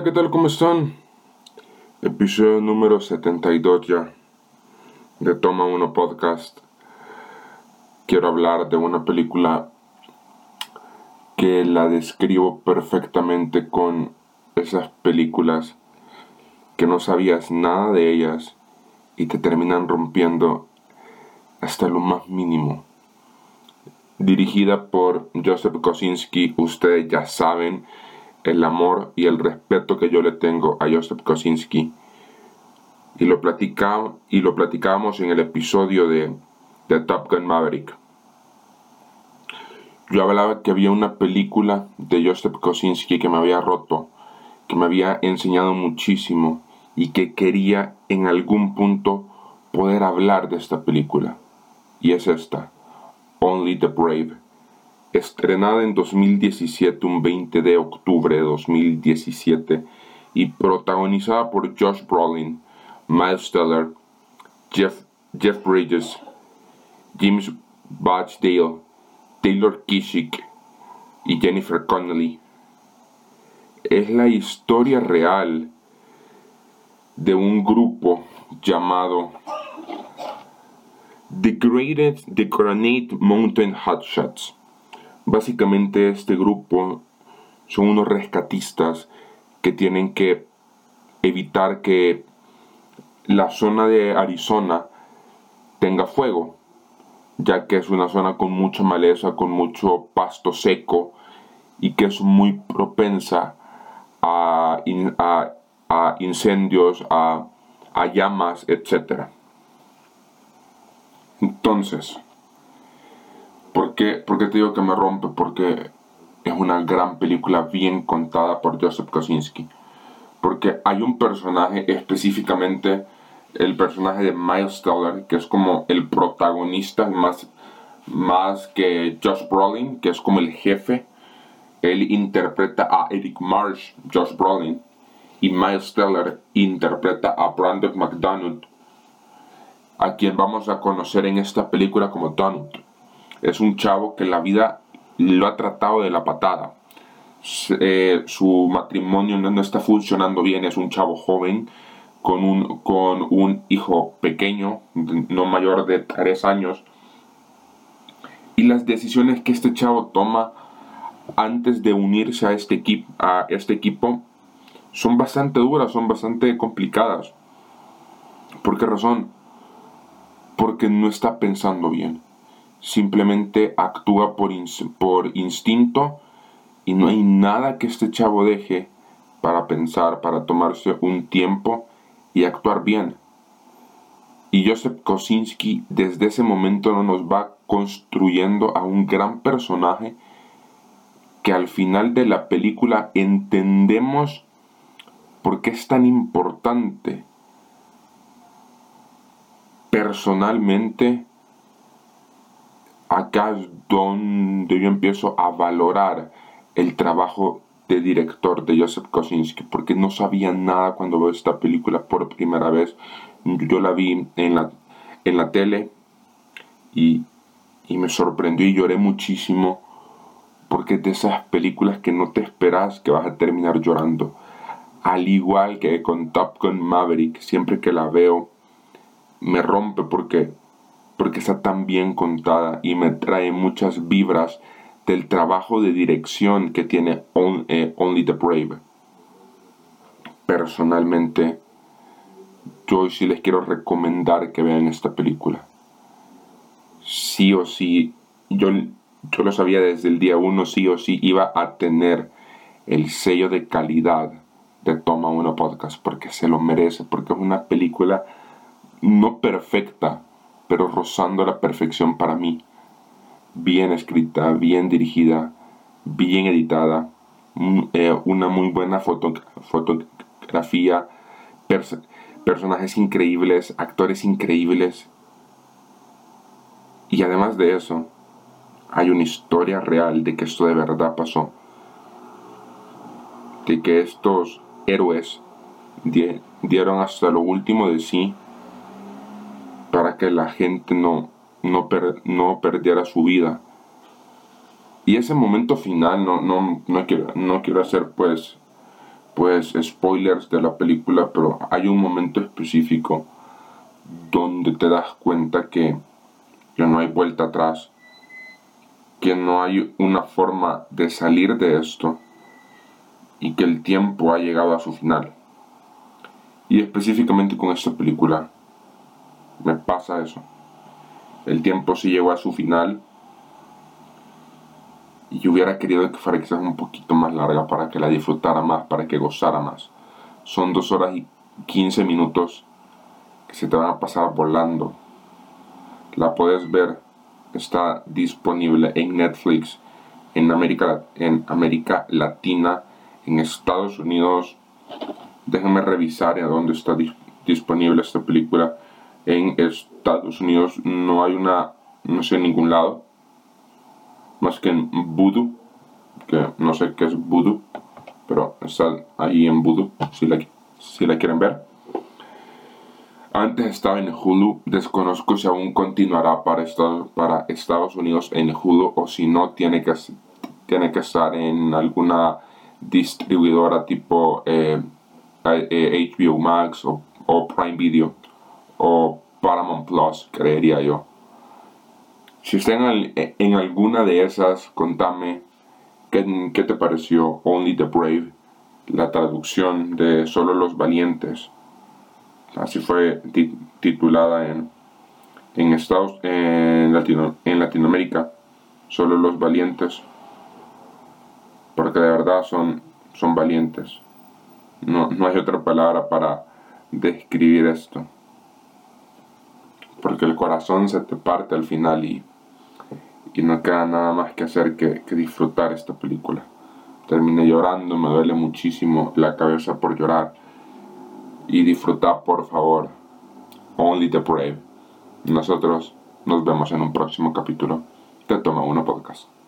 Hola, ¿qué tal? ¿Cómo están? Episodio número 72 ya de Toma 1 Podcast. Quiero hablar de una película que la describo perfectamente con esas películas que no sabías nada de ellas y te terminan rompiendo hasta lo más mínimo. Dirigida por Joseph Kosinski, ustedes ya saben el amor y el respeto que yo le tengo a Joseph Kosinski. Y lo, platicamos, y lo platicábamos en el episodio de, de Top Gun Maverick. Yo hablaba que había una película de Joseph Kosinski que me había roto, que me había enseñado muchísimo y que quería en algún punto poder hablar de esta película. Y es esta, Only the Brave estrenada en 2017, un 20 de octubre de 2017, y protagonizada por Josh Brolin, Miles Teller, Jeff, Jeff Bridges, James Batchdale, Taylor Kishik y Jennifer Connelly. Es la historia real de un grupo llamado The Greatest The Granite Mountain Hotshots Básicamente este grupo son unos rescatistas que tienen que evitar que la zona de Arizona tenga fuego, ya que es una zona con mucha maleza, con mucho pasto seco y que es muy propensa a, incendios, a, a llamas, etc. Entonces, ¿Por qué, te digo que me rompe? Porque es una gran película bien contada por Joseph Kosinski. Porque hay un personaje específicamente, el personaje de Miles Teller, que es como el protagonista, más, más que Josh Brolin, que es como el jefe. Él interpreta a Eric Marsh, Josh Brolin, y Miles Teller interpreta a Brandon McDonald, a quien vamos a conocer en esta película como Donald es un chavo que la vida lo ha tratado de la patada. Eh, su matrimonio no, está funcionando bien, es un chavo joven con un, con un hijo pequeño, no mayor de 3 años. Y las decisiones que este chavo toma antes de unirse a este, equipo, a este equipo son bastante duras, son bastante complicadas. ¿Por qué razón? Porque no está pensando bien simplemente actúa por, por instinto y no hay nada que este chavo deje para pensar, para tomarse un tiempo y actuar bien. Y Joseph Kosinski desde ese momento nos va construyendo a un gran personaje que al final de la película entendemos por qué es tan importante personalmente acá es donde yo empiezo a valorar el trabajo de director de Joseph Kosinski, porque no sabía nada cuando veo esta película por primera vez. Yo la vi en la, en la tele y, y me sorprendió y lloré muchísimo, porque es de esas películas que no te esperas que vas a terminar llorando. Al igual que con Top Gun Maverick, siempre que la veo, me rompe porque porque está tan bien contada y me trae muchas vibras del trabajo de dirección que tiene eh, Only the Brave. Personalmente, yo sí les quiero recomendar que vean esta película. Sí o sí, yo, yo lo sabía desde el día uno, sí o sí iba a tener el sello de calidad de Toma Uno Podcast, porque se lo merece, porque es una película no perfecta, pero rozando la perfección para mí. Bien escrita, bien dirigida, bien editada, mm, eh, una muy buena fotografía, personajes increíbles, actores increíbles. Y además de eso, hay una historia real de que esto de verdad pasó. De que estos héroes dieron hasta lo último de sí que la gente no, no, no perdiera su vida. Y ese momento final, no, no, no, quiero, no quiero hacer pues pues spoilers de la película, pero hay un momento específico donde te das cuenta que, que no hay vuelta atrás, que no hay una forma de salir de esto y que el tiempo ha llegado a su final. Y específicamente con esta película me pasa eso. El tiempo sí llegó a su final y yo hubiera querido que fuera quizás un poquito más larga para que la disfrutara más, para que gozara más. Son dos horas y 15 minutos que se te van a pasar volando. La puedes ver, está disponible en Netflix, en América, en América Latina, en Estados Unidos. Déjenme revisar a dónde está disponible esta película. En Estados Unidos no hay una, no sé, en ningún lado más que en Voodoo, que no sé qué es Voodoo, pero está ahí en Voodoo, si la, quieren ver. Antes estaba en Hulu, desconozco si aún continuará para Estados, Unidos en Hulu o si no tiene que, tiene que estar en alguna distribuidora tipo eh, HBO eh, Max o Prime Video o Paramount Plus, creería yo. Si está en, alguna de esas, contame qué, qué, te pareció Only the Brave, la traducción de Solo los Valientes. Así fue titulada en, en Estados en, Latino, en Latinoamérica, Solo los Valientes. Porque de verdad son, son valientes. No, no hay otra palabra para describir esto porque el corazón se te parte al final y, y no queda nada más que hacer que, que disfrutar esta película. Terminé llorando, me duele muchísimo la cabeza por llorar. Y disfrutar, por favor. Only the Brave. Nosotros nos vemos en un próximo capítulo de Toma Uno Podcast.